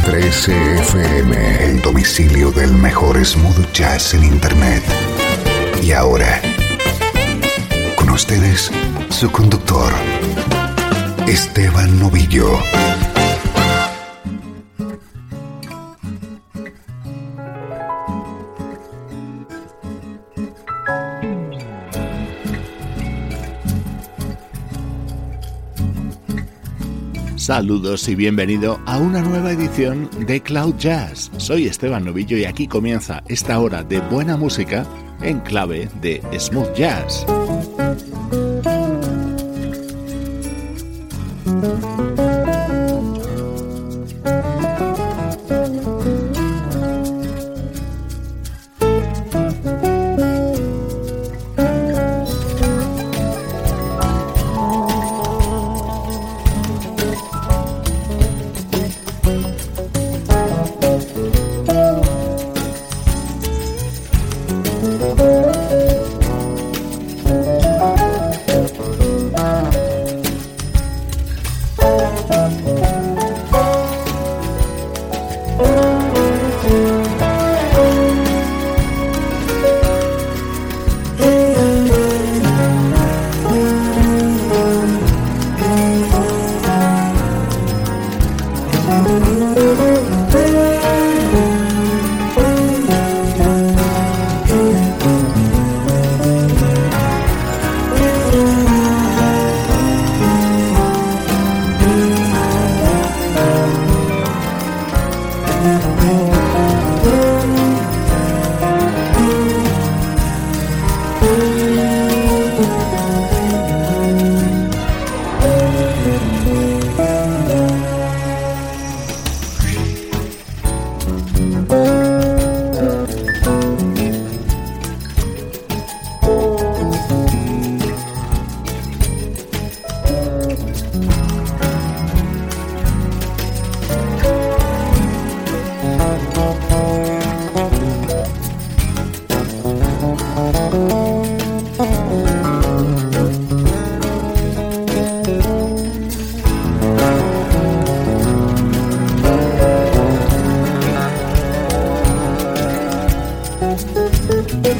en 13FM, el domicilio del mejor smooth jazz en internet. Y ahora, con ustedes, su conductor, Esteban Novillo. Saludos y bienvenido a una nueva edición de Cloud Jazz. Soy Esteban Novillo y aquí comienza esta hora de buena música en clave de smooth jazz.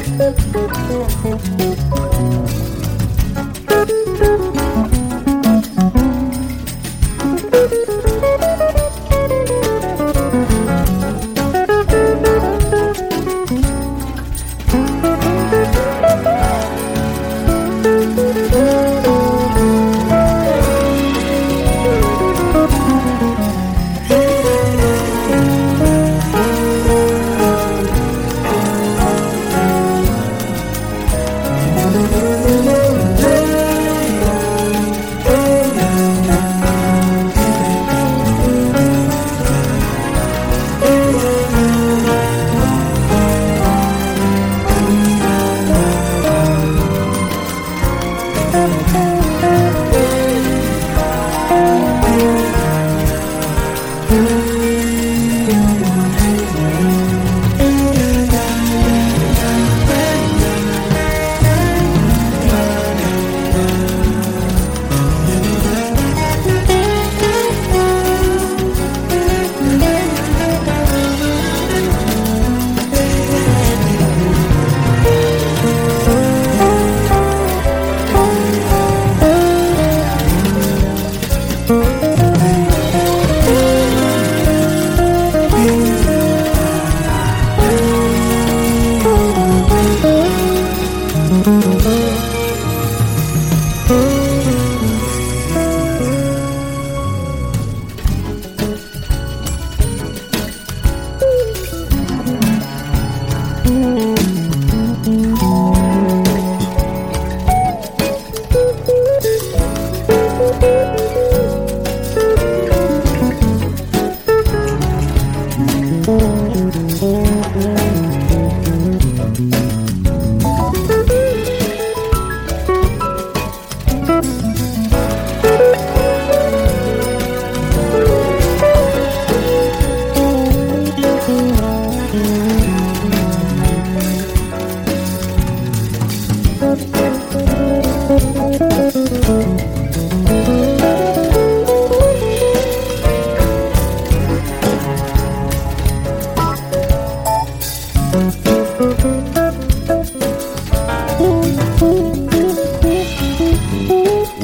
Thank you.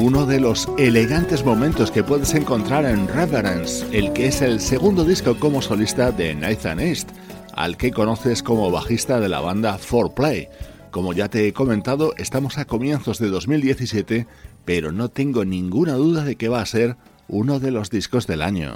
Uno de los elegantes momentos que puedes encontrar en Reverence, el que es el segundo disco como solista de Nathan East, al que conoces como bajista de la banda 4Play. Como ya te he comentado, estamos a comienzos de 2017, pero no tengo ninguna duda de que va a ser uno de los discos del año.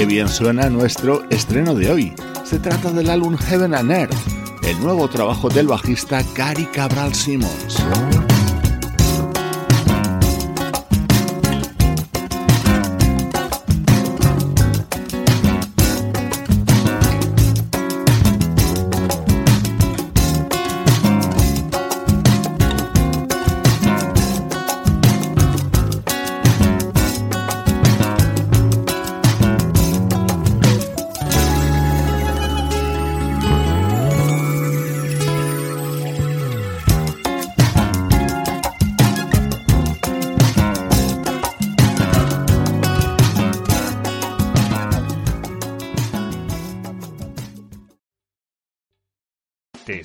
Qué bien suena nuestro estreno de hoy. Se trata del álbum Heaven and Earth, el nuevo trabajo del bajista Gary Cabral Simmons.